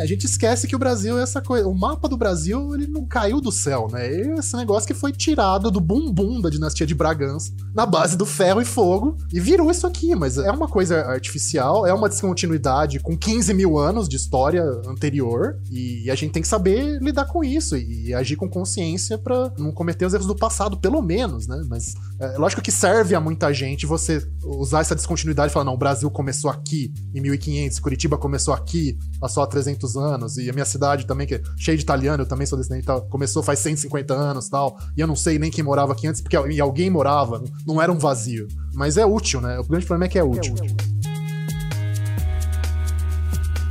É, a gente esquece que o Brasil é essa coisa. O mapa do Brasil, ele não caiu do céu, né? Esse negócio que foi tirado do bumbum da dinastia de Bragança, na base do ferro e fogo, e virou isso aqui. Mas é uma coisa artificial, é uma descontinuidade com 15 mil anos de história anterior, e a gente tem que saber lidar com isso e agir com consciência para não cometer os erros do passado, pelo menos, né? Mas é lógico que serve a muita gente você usar essa descontinuidade e falar: não, o Brasil começou aqui em 1500, Curitiba começou aqui há só 300 anos, e a minha cidade também, que é cheia de italiano, eu também sou descendente, começou faz 150 anos tal, e eu não sei nem quem morava aqui antes, porque e alguém morava, não era um vazio. Mas é útil, né? O grande problema é que é útil. É útil.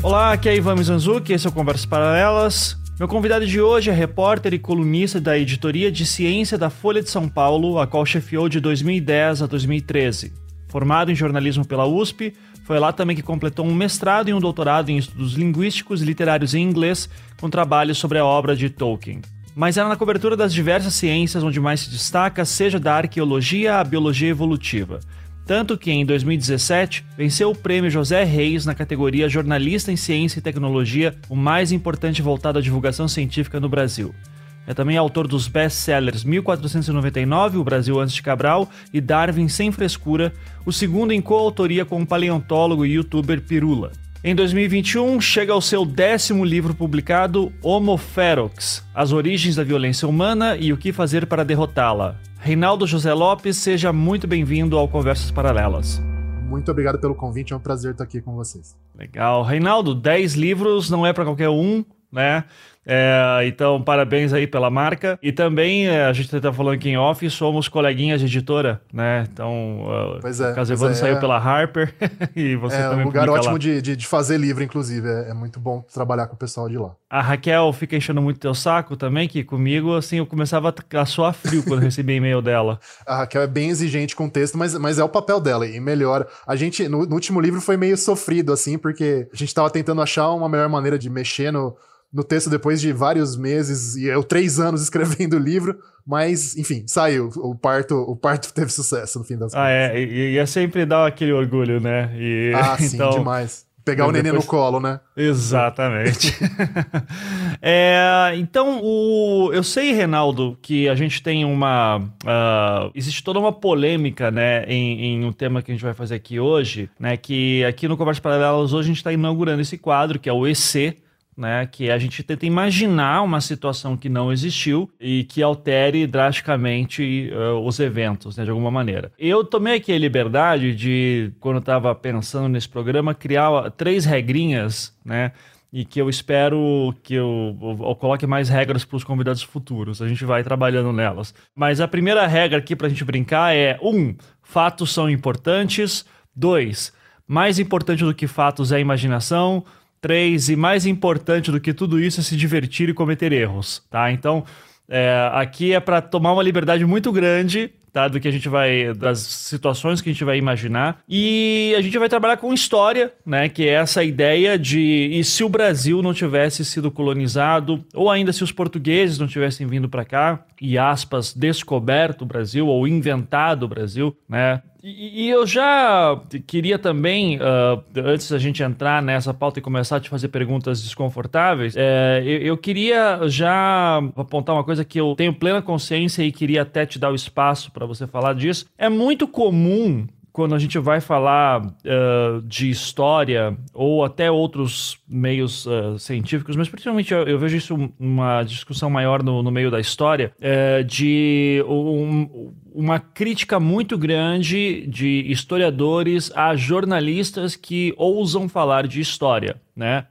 Olá, aqui é Ivan Mizanzuki, esse é o Conversas Paralelas. Meu convidado de hoje é repórter e colunista da editoria de ciência da Folha de São Paulo, a qual chefiou de 2010 a 2013. Formado em jornalismo pela USP, foi lá também que completou um mestrado e um doutorado em estudos linguísticos e literários em inglês, com trabalhos sobre a obra de Tolkien. Mas era na cobertura das diversas ciências onde mais se destaca, seja da arqueologia à biologia evolutiva tanto que em 2017 venceu o prêmio José Reis na categoria Jornalista em Ciência e Tecnologia, o mais importante voltado à divulgação científica no Brasil. É também autor dos best-sellers 1499, O Brasil Antes de Cabral, e Darwin Sem Frescura, o segundo em coautoria com o paleontólogo e youtuber Pirula. Em 2021, chega ao seu décimo livro publicado, Homo Ferox, As Origens da Violência Humana e o que Fazer para Derrotá-la. Reinaldo José Lopes, seja muito bem-vindo ao Conversas Paralelas. Muito obrigado pelo convite, é um prazer estar aqui com vocês. Legal. Reinaldo, 10 livros não é para qualquer um, né? É, então, parabéns aí pela marca. E também, é, a gente está falando aqui em off, somos coleguinhas de editora, né? Então, pois é, Casevano é, saiu é. pela Harper e você é, também É um lugar ótimo de, de, de, fazer livro, inclusive. É, é, muito bom trabalhar com o pessoal de lá. A Raquel fica enchendo muito teu saco também, que comigo, assim, eu começava a suar frio quando recebi e-mail dela. A Raquel é bem exigente com o texto, mas, mas é o papel dela e melhora. A gente, no, no último livro, foi meio sofrido, assim, porque a gente estava tentando achar uma melhor maneira de mexer no no texto depois de vários meses e eu três anos escrevendo o livro, mas enfim, saiu. O parto, o parto teve sucesso no fim das ah, contas. Ah, é, e, e é sempre dar aquele orgulho, né? E, ah, sim, então, demais. Pegar o neném depois... no colo, né? Exatamente. é, então, o... eu sei, Renaldo, que a gente tem uma. Uh, existe toda uma polêmica, né, em, em, um tema que a gente vai fazer aqui hoje, né? Que aqui no Conversa Paralelas hoje a gente está inaugurando esse quadro, que é o EC, né, que a gente tenta imaginar uma situação que não existiu e que altere drasticamente uh, os eventos, né, de alguma maneira. Eu tomei aqui a liberdade de, quando estava pensando nesse programa, criar três regrinhas, né, e que eu espero que eu, eu, eu coloque mais regras para os convidados futuros. A gente vai trabalhando nelas. Mas a primeira regra aqui para a gente brincar é: um, fatos são importantes. Dois, mais importante do que fatos é a imaginação. Três, e mais importante do que tudo isso é se divertir e cometer erros, tá? Então, é, aqui é para tomar uma liberdade muito grande tá? Do que a gente vai. das situações que a gente vai imaginar. E a gente vai trabalhar com história, né? Que é essa ideia de. E se o Brasil não tivesse sido colonizado, ou ainda se os portugueses não tivessem vindo para cá, e aspas, descoberto o Brasil, ou inventado o Brasil, né? E, e eu já queria também, uh, antes da gente entrar nessa pauta e começar a te fazer perguntas desconfortáveis, é, eu, eu, queria já apontar uma coisa que eu tenho plena consciência e queria até te dar o espaço para você falar disso. É muito comum quando a gente vai falar uh, de história ou até outros meios uh, científicos, mas principalmente eu, eu, vejo isso uma discussão maior no, no meio da história, uh, de um, uma crítica muito grande de historiadores a jornalistas que ousam falar de história, né?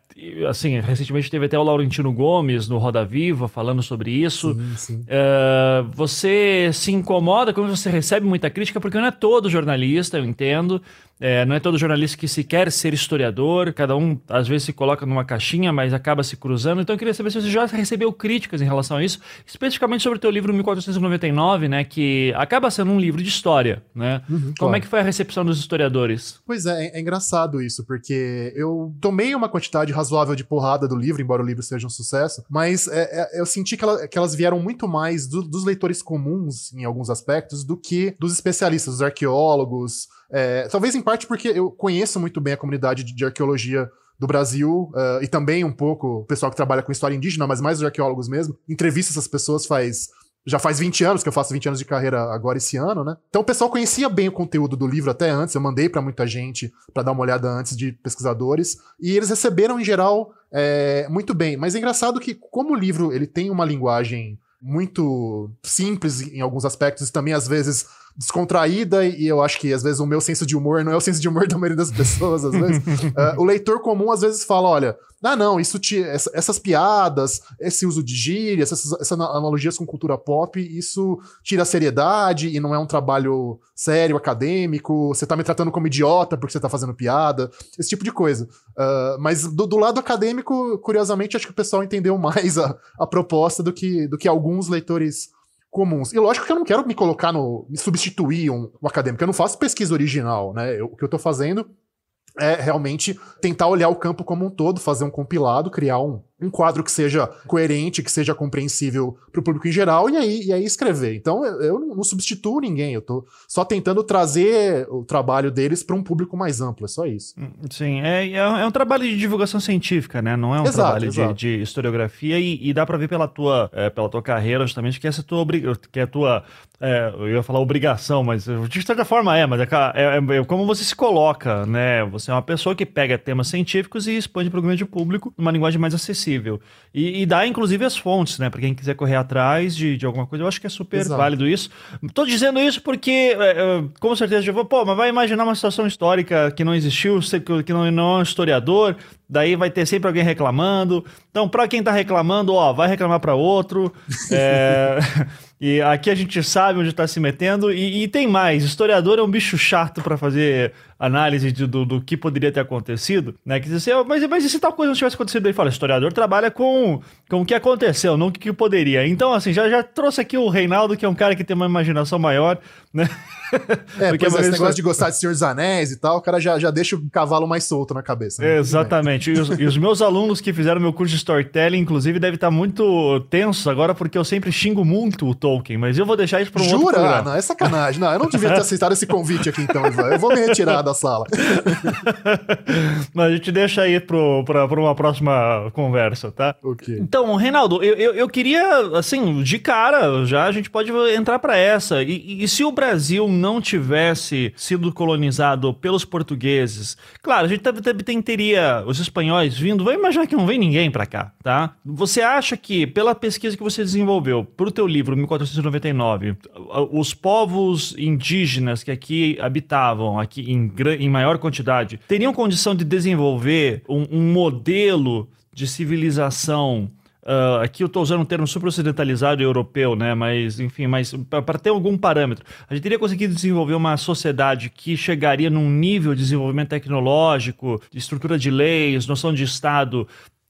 Assim, recentemente teve até o Laurentino Gomes no Roda Viva falando sobre isso. Sim, sim. Uh, você se incomoda quando você recebe muita crítica, porque não é todo jornalista, eu entendo. É, não é todo jornalista que se quer ser historiador, cada um às vezes se coloca numa caixinha, mas acaba se cruzando. Então eu queria saber se você já recebeu críticas em relação a isso, especificamente sobre o teu livro 1499, né, que acaba sendo um livro de história, né? Uhum, Como claro. é que foi a recepção dos historiadores? Pois é, é, engraçado isso, porque eu tomei uma quantidade razoável de porrada do livro, embora o livro seja um sucesso, mas é, é, eu senti que, ela, que, elas vieram muito mais do, dos leitores comuns, em alguns aspectos, do que dos especialistas, dos arqueólogos, é, talvez em parte porque eu conheço muito bem a comunidade de, de arqueologia do Brasil, uh, e também um pouco o pessoal que trabalha com história indígena, mas mais os arqueólogos mesmo, entrevista essas pessoas faz já faz 20 anos, que eu faço 20 anos de carreira agora esse ano, né? Então o pessoal conhecia bem o conteúdo do livro até antes, eu mandei para muita gente para dar uma olhada antes de pesquisadores, e eles receberam em geral é, muito bem. Mas é engraçado que como o livro ele tem uma linguagem muito simples em alguns aspectos, e também às vezes descontraída, e eu acho que às vezes o meu senso de humor não é o senso de humor da maioria das pessoas, às vezes. uh, o leitor comum às vezes fala: olha, ah, não, isso te, essa, essas piadas, esse uso de gírias, essas, essas, analogias com cultura pop, isso tira a seriedade e não é um trabalho sério, acadêmico. Você tá me tratando como idiota porque você tá fazendo piada, esse tipo de coisa. Uh, mas do, do, lado acadêmico, curiosamente, acho que o pessoal entendeu mais a, a proposta do que, do que alguns leitores comuns. E lógico que eu não quero me colocar no. me substituir um, um acadêmico. Eu não faço pesquisa original, né? Eu, o que eu tô fazendo é realmente tentar olhar o campo como um todo, fazer um compilado, criar um, um quadro que seja coerente, que seja compreensível para o público em geral, e aí, e aí escrever. Então eu, não substituo ninguém, eu estou só tentando trazer o trabalho deles para um público mais amplo, é só isso. Hum, sim, é, é um trabalho de divulgação científica, né? Não é um exato, trabalho exato. De, de, historiografia, e, e, dá para ver pela tua, é, pela tua carreira justamente que essa tua, que é a tua é, eu ia falar obrigação, mas de certa forma é, mas é, é, é, como você se coloca, né? Você é uma pessoa que pega temas científicos e expande para o grande público numa linguagem mais acessível. E, e dá, inclusive, as fontes, né? Para quem quiser correr atrás de, de alguma coisa, eu acho que é super Exato. válido isso. Tô dizendo isso porque, é, é, com certeza, eu vou, pô, mas vai imaginar uma situação histórica que não existiu, que não, não é um historiador, daí vai ter sempre alguém reclamando. Então, para quem tá reclamando, ó, vai reclamar para outro. É. E aqui a gente sabe onde está se metendo. E, e, tem mais: historiador é um bicho chato para fazer análise de, do, do, que poderia ter acontecido. Né? Que dizer, mas, mas e se tal coisa não tivesse acontecido? Ele fala: historiador trabalha com, com o que aconteceu, não o que, que poderia. Então, assim, já, já trouxe aqui o Reinaldo, que é um cara que tem uma imaginação maior, né? É, porque esse negócio de gostar de Senhor dos Anéis e tal, o cara já, já deixa o cavalo mais solto na cabeça. Né? Exatamente. E os, e os, meus alunos que fizeram meu curso de storytelling, inclusive, devem estar muito tensos agora, porque eu sempre xingo muito o Tolkien, mas eu vou deixar isso para um Jura? outro programa. Não, é sacanagem. Não, eu não devia ter aceitado esse convite aqui então, Ivan. Eu vou me retirar da sala. mas a gente deixa aí para uma próxima conversa, tá? Então, Reinaldo, eu, eu, eu queria, assim, de cara, já a gente pode entrar para essa. E, e se o Brasil não tivesse sido colonizado pelos portugueses, claro, a gente também teria os espanhóis vindo, vai imaginar que não vem ninguém para cá, tá? Você acha que, pela pesquisa que você desenvolveu para o teu livro, 1499, os povos indígenas que aqui habitavam, aqui em, em maior quantidade, teriam condição de desenvolver um, um modelo de civilização Uh, aqui eu estou usando um termo super ocidentalizado europeu, né? Mas, enfim, mas para ter algum parâmetro, a gente teria conseguido desenvolver uma sociedade que chegaria num nível de desenvolvimento tecnológico, de estrutura de leis, noção de Estado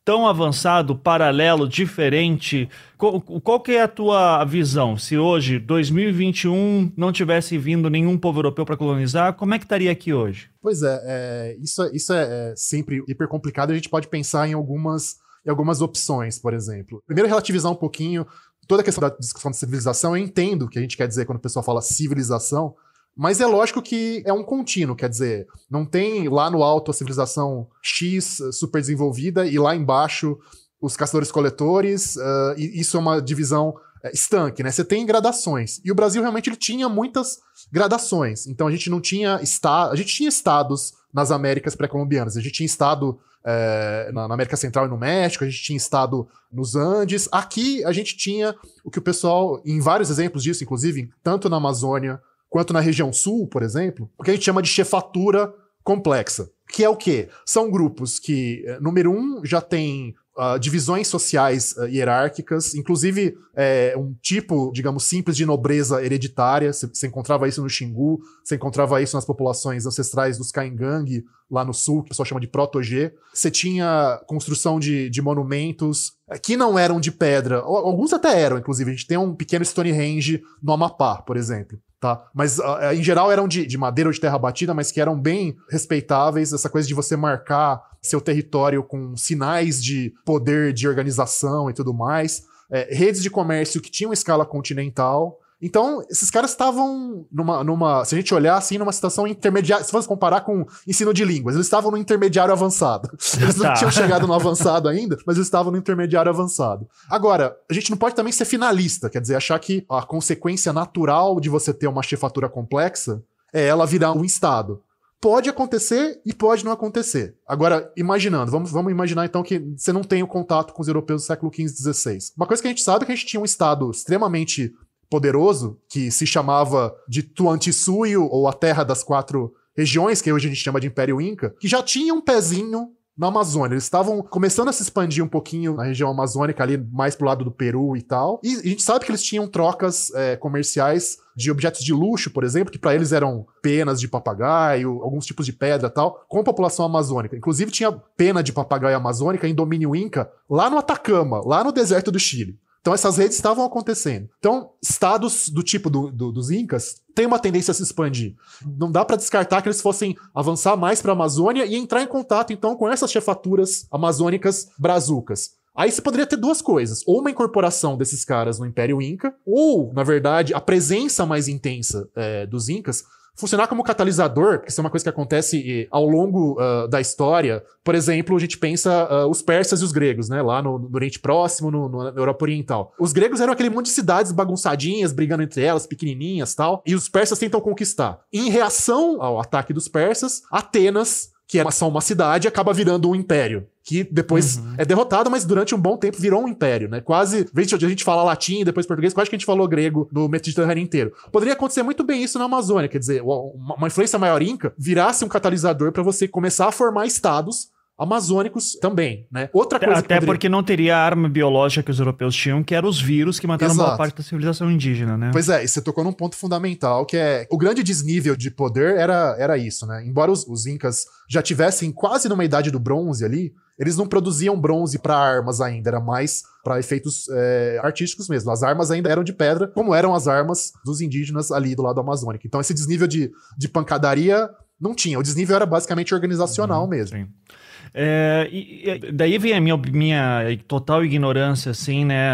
tão avançado, paralelo, diferente. Qual, qual que é a tua visão? Se hoje, 2021, não tivesse vindo nenhum povo europeu para colonizar, como é que estaria aqui hoje? Pois é, é isso, isso é, é sempre hiper complicado. A gente pode pensar em algumas e algumas opções, por exemplo. Primeiro, relativizar um pouquinho toda a questão da discussão de civilização. Eu entendo o que a gente quer dizer quando o pessoal fala civilização, mas é lógico que é um contínuo, quer dizer, não tem lá no alto a civilização X super desenvolvida e lá embaixo os caçadores-coletores, uh, e isso é uma divisão uh, estanque, né? Você tem gradações. E o Brasil realmente ele tinha muitas gradações. Então a gente não tinha estado, a gente tinha estados nas Américas pré-colombianas. A gente tinha estado é, na, na, América Central e no México, a gente tinha estado nos Andes. Aqui a gente tinha o que o pessoal, em vários exemplos disso, inclusive, tanto na Amazônia quanto na região sul, por exemplo, o que a gente chama de chefatura complexa. Que é o quê? São grupos que, é, número um, já tem Uh, divisões sociais uh, hierárquicas, inclusive é, um tipo, digamos, simples de nobreza hereditária. Você encontrava isso no Xingu, você encontrava isso nas populações ancestrais dos Caingang, lá no sul, que o pessoal chama de Proto-G. Você tinha construção de, de monumentos é, que não eram de pedra, alguns até eram, inclusive. A gente tem um pequeno Stonehenge no Amapá, por exemplo tá? Mas uh, em geral eram de, de, madeira ou de terra batida, mas que eram bem respeitáveis. Essa coisa de você marcar seu território com sinais de poder de organização e tudo mais. É, redes de comércio que tinham escala continental. Então, esses caras estavam numa, numa. Se a gente olhar assim, numa situação intermediária. Se fosse comparar com ensino de línguas, eles estavam no intermediário avançado. Eles não tá. tinham chegado no avançado ainda, mas eles estavam no intermediário avançado. Agora, a gente não pode também ser finalista, quer dizer, achar que a consequência natural de você ter uma chefatura complexa é ela virar um Estado. Pode acontecer e pode não acontecer. Agora, imaginando, vamos, vamos imaginar então que você não tem o contato com os europeus do século XV e XVI. Uma coisa que a gente sabe é que a gente tinha um Estado extremamente poderoso, que se chamava de Tuantissuio, ou a Terra das Quatro Regiões, que hoje a gente chama de Império Inca, que já tinha um pezinho na Amazônia. Eles estavam começando a se expandir um pouquinho na região amazônica, ali mais pro lado do Peru e tal. E a gente sabe que eles tinham trocas é, comerciais de objetos de luxo, por exemplo, que para eles eram penas de papagaio, alguns tipos de pedra e tal, com a população amazônica. Inclusive tinha pena de papagaio amazônica em domínio inca lá no Atacama, lá no deserto do Chile. Então essas redes estavam acontecendo. Então, estados do tipo do, do, dos Incas têm uma tendência a se expandir. Não dá para descartar que eles fossem avançar mais para a Amazônia e entrar em contato então com essas chefaturas amazônicas brazucas. Aí você poderia ter duas coisas: ou uma incorporação desses caras no Império Inca, ou, na verdade, a presença mais intensa é, dos Incas funcionar como catalisador, porque isso é uma coisa que acontece ao longo uh, da história. Por exemplo, a gente pensa uh, os persas e os gregos, né? Lá no, no Oriente Próximo, no, no, na Europa Oriental. Os gregos eram aquele monte de cidades bagunçadinhas, brigando entre elas, pequenininhas tal, e os persas tentam conquistar. Em reação ao ataque dos persas, Atenas que é só uma cidade, acaba virando um império. Que depois uhum. é derrotado, mas durante um bom tempo virou um império, né? Quase. Veja, a gente fala latim, depois português, quase que a gente falou grego no Mediterrâneo inteiro. Poderia acontecer muito bem isso na Amazônia, quer dizer, uma influência maior inca virasse um catalisador para você começar a formar estados amazônicos também, né? Outra coisa Até poderia... porque não teria a arma biológica que os europeus tinham, que eram os vírus que mataram Exato. boa parte da civilização indígena, né? Pois é, e você tocou num ponto fundamental, que é o grande desnível de poder era, era isso, né? Embora os, os incas já tivessem quase numa idade do bronze ali, eles não produziam bronze para armas ainda, era mais para efeitos é, artísticos mesmo. As armas ainda eram de pedra, como eram as armas dos indígenas ali do lado amazônico. Então esse desnível de, de pancadaria não tinha. O desnível era basicamente organizacional uhum, mesmo. Sim. É, e, daí vem a minha, minha total ignorância, assim, né,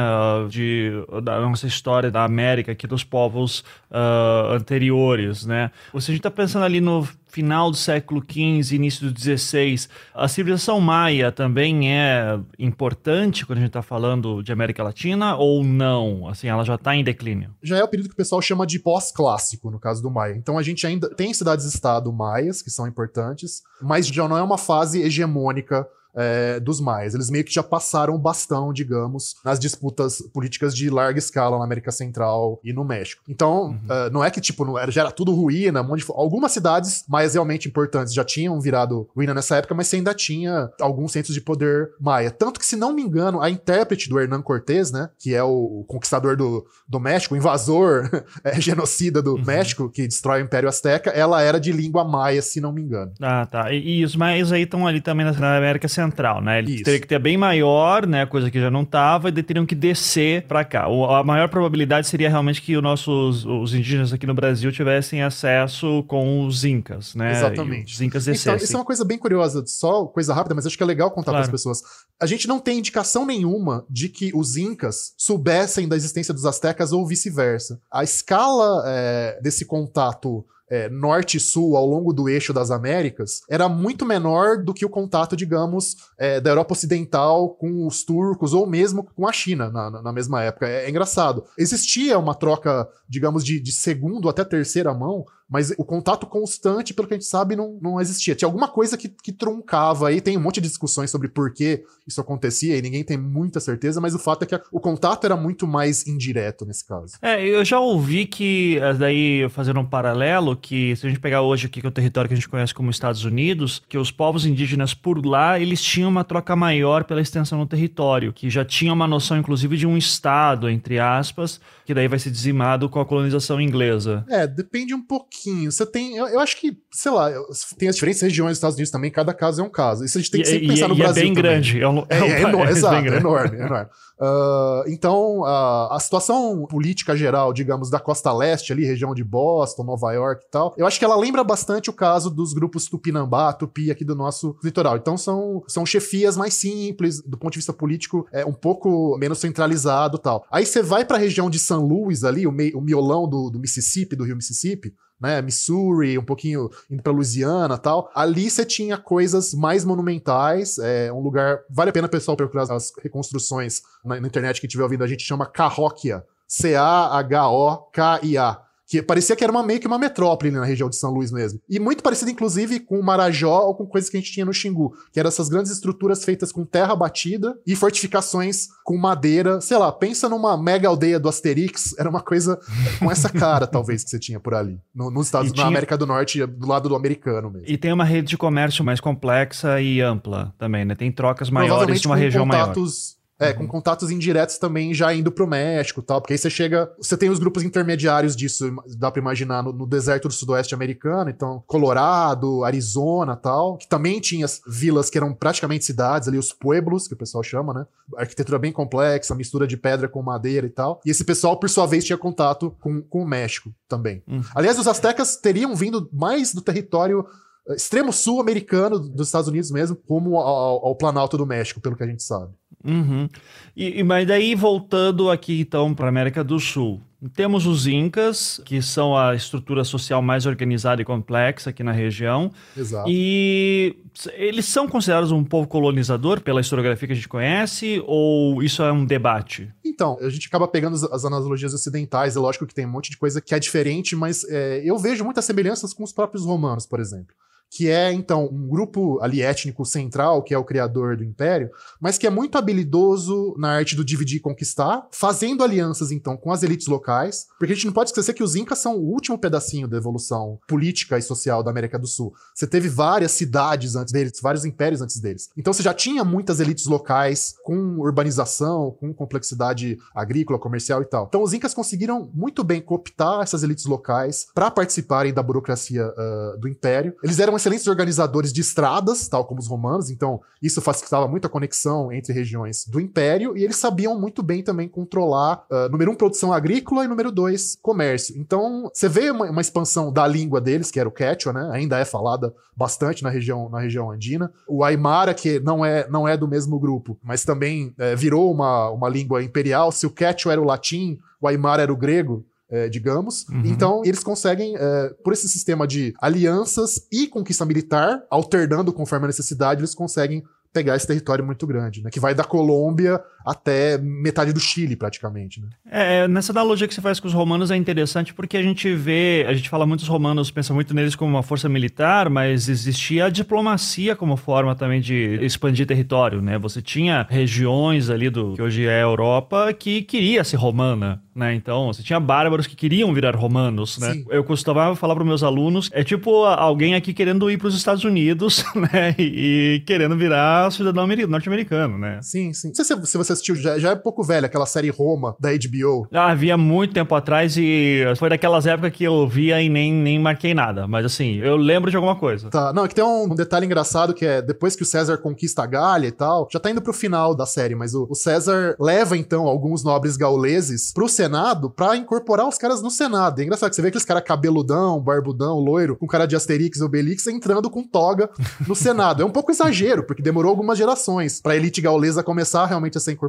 de, da nossa história da América, aqui dos povos uh, anteriores, né. Se a gente está pensando ali no final do século XV, início do XVI, a civilização maia também é importante quando a gente está falando de América Latina ou não? Assim, ela já está em declínio? Já é o período que o pessoal chama de pós-clássico, no caso do Maia. Então a gente ainda tem cidades-estado maias, que são importantes, mas já não é uma fase hegemônica é, dos mais. Eles meio que já passaram o bastão, digamos, nas disputas políticas de larga escala na América Central e no México. Então, uhum. uh, não é que, tipo, não era, já era tudo ruína, um de, algumas cidades mais realmente importantes já tinham virado ruína nessa época, mas você ainda tinha alguns centros de poder maia. Tanto que, se não me engano, a intérprete do Hernán Cortés, né, que é o, o conquistador do, do México, o invasor é, genocida do uhum. México, que destrói o Império Azteca, ela era de língua maia, se não me engano. Ah, tá. E, e os maias aí estão ali também na América Central central, né? Ele Isso. teria que ter bem maior, né? Coisa que já não tava, e teriam que descer para cá. O, a maior probabilidade seria realmente que os nossos os indígenas aqui no Brasil tivessem acesso com os incas, né? Exatamente. E os incas descessem. Então, isso é uma coisa bem curiosa, só coisa rápida, mas acho que é legal contar claro. para as pessoas. A gente não tem indicação nenhuma de que os incas soubessem da existência dos astecas ou vice-versa. A escala é, desse contato é, norte e sul ao longo do eixo das Américas era muito menor do que o contato, digamos, é, da Europa Ocidental com os turcos ou mesmo com a China na, na mesma época. É, é, engraçado. Existia uma troca, digamos, de, de segundo até terceira mão, mas o contato constante, pelo que a gente sabe, não, não existia. Tinha alguma coisa que, que truncava aí, tem um monte de discussões sobre por que isso acontecia e ninguém tem muita certeza, mas o fato é que o contato era muito mais indireto nesse caso. É, eu já ouvi que, eh, daí fazendo um paralelo, que se a gente pegar hoje aqui que é o território que a gente conhece como Estados Unidos, que os povos indígenas por lá, eles tinham uma troca maior pela extensão do território, que já tinha uma noção inclusive de um estado, entre aspas, que daí vai ser dizimado com a colonização inglesa. É, depende um pouco pouquinho. Você tem. Eu, eu, acho que, sei lá, tem as diferentes regiões dos Estados Unidos também, cada caso é um caso. Isso a gente tem que sempre e, pensar e, no e Brasil. É bem também. grande. É, um, é, é, é, é exato, é enorme, enorme. Uh, então, uh, a situação política geral, digamos, da costa leste ali, região de Boston, Nova York e tal, eu acho que ela lembra bastante o caso dos grupos Tupinambá, Tupi aqui do nosso litoral. Então, são, são chefias mais simples, do ponto de vista político, é um pouco menos centralizado tal. Aí você vai para a região de San Luis ali, o, mei, o miolão do, do Mississippi, do rio Mississippi, né, Missouri, um pouquinho indo para Louisiana tal. Ali você tinha coisas mais monumentais, é um lugar vale a pena pessoal procurar as reconstruções na, na internet que estiver ouvindo a gente chama Cahokia, C A H O K I A que parecia que era uma, meio que uma metrópole na região de São Luís mesmo. E muito parecido, inclusive, com o Marajó ou com coisas que a gente tinha no Xingu, que eram essas grandes estruturas feitas com terra batida e fortificações com madeira. Sei lá, pensa numa mega aldeia do Asterix, era uma coisa com essa cara, talvez, que você tinha por ali. No, nos Estados Unidos, tinha... na América do Norte, do lado do americano mesmo. E tem uma rede de comércio mais complexa e ampla também, né? Tem trocas maiores de uma região contatos... maior. É, com contatos indiretos também já indo pro México e tal, porque aí você chega. Você tem os grupos intermediários disso, dá pra imaginar, no, no deserto do sudoeste americano, então Colorado, Arizona tal, que também tinha vilas que eram praticamente cidades ali, os pueblos, que o pessoal chama, né? Arquitetura bem complexa, mistura de pedra com madeira e tal. E esse pessoal, por sua vez, tinha contato com, com o México também. Hum. Aliás, os astecas teriam vindo mais do território extremo sul americano dos Estados Unidos mesmo, rumo ao, ao, Planalto do México, pelo que a gente sabe. Uhum. E, mas daí, voltando aqui então para a América do Sul, temos os Incas, que são a estrutura social mais organizada e complexa aqui na região. Exato. E eles são considerados um povo colonizador pela historiografia que a gente conhece, ou isso é um debate? Então, a gente acaba pegando as analogias ocidentais, é lógico que tem um monte de coisa que é diferente, mas é, eu vejo muitas semelhanças com os próprios romanos, por exemplo que é então um grupo ali étnico central, que é o criador do império, mas que é muito habilidoso na arte do dividir e conquistar, fazendo alianças então com as elites locais, porque a gente não pode esquecer que os incas são o último pedacinho da evolução política e social da América do Sul. Você teve várias cidades antes deles, vários impérios antes deles. Então você já tinha muitas elites locais com urbanização, com complexidade agrícola, comercial e tal. Então os incas conseguiram muito bem cooptar essas elites locais para participarem da burocracia uh, do império. Eles eram excelentes organizadores de estradas, tal como os romanos, então isso facilitava muito a conexão entre regiões do império, e eles sabiam muito bem também controlar, uh, número um, produção agrícola e número dois, comércio. Então, você vê uma, uma, expansão da língua deles, que era o Quechua, né? Ainda é falada bastante na região, na região andina. O Aymara, que não é, não é do mesmo grupo, mas também é, virou uma, uma língua imperial. Se o Quechua era o latim, o Aymara era o grego é, digamos. Uhum. Então, eles conseguem, é, por esse sistema de alianças e conquista militar, alternando conforme a necessidade, eles conseguem pegar esse território muito grande, né? Que vai da Colômbia até metade do Chile, praticamente. Né? É, nessa analogia que você faz com os romanos é interessante porque a gente vê, a gente fala muito dos romanos, pensa muito neles como uma força militar, mas existia a diplomacia como forma também de expandir território, né? Você tinha regiões ali do que hoje é a Europa que queria ser romana, né? Então, você tinha bárbaros que queriam virar romanos, né? Sim. Eu costumava falar para meus alunos, é tipo alguém aqui querendo ir para os Estados Unidos, né? E, e querendo virar cidadão norte-americano, né? Sim, sim. Se você assistiu, já, já é pouco velho, aquela série Roma, da HBO. Ah, havia muito tempo atrás e foi daquelas épocas que eu via e nem, nem marquei nada. Mas assim, eu lembro de alguma coisa. Tá, não, é que tem um, detalhe engraçado que é depois que o César conquista a Gália e tal, já tá indo pro final da série, mas o, o César leva então alguns nobres gauleses pro Senado pra incorporar os caras no Senado. É engraçado que você vê aqueles caras cabeludão, barbudão, loiro, com cara de Asterix e Obelix entrando com toga no Senado. É um pouco exagero, porque demorou algumas gerações pra elite gaulesa começar realmente a ser incorporada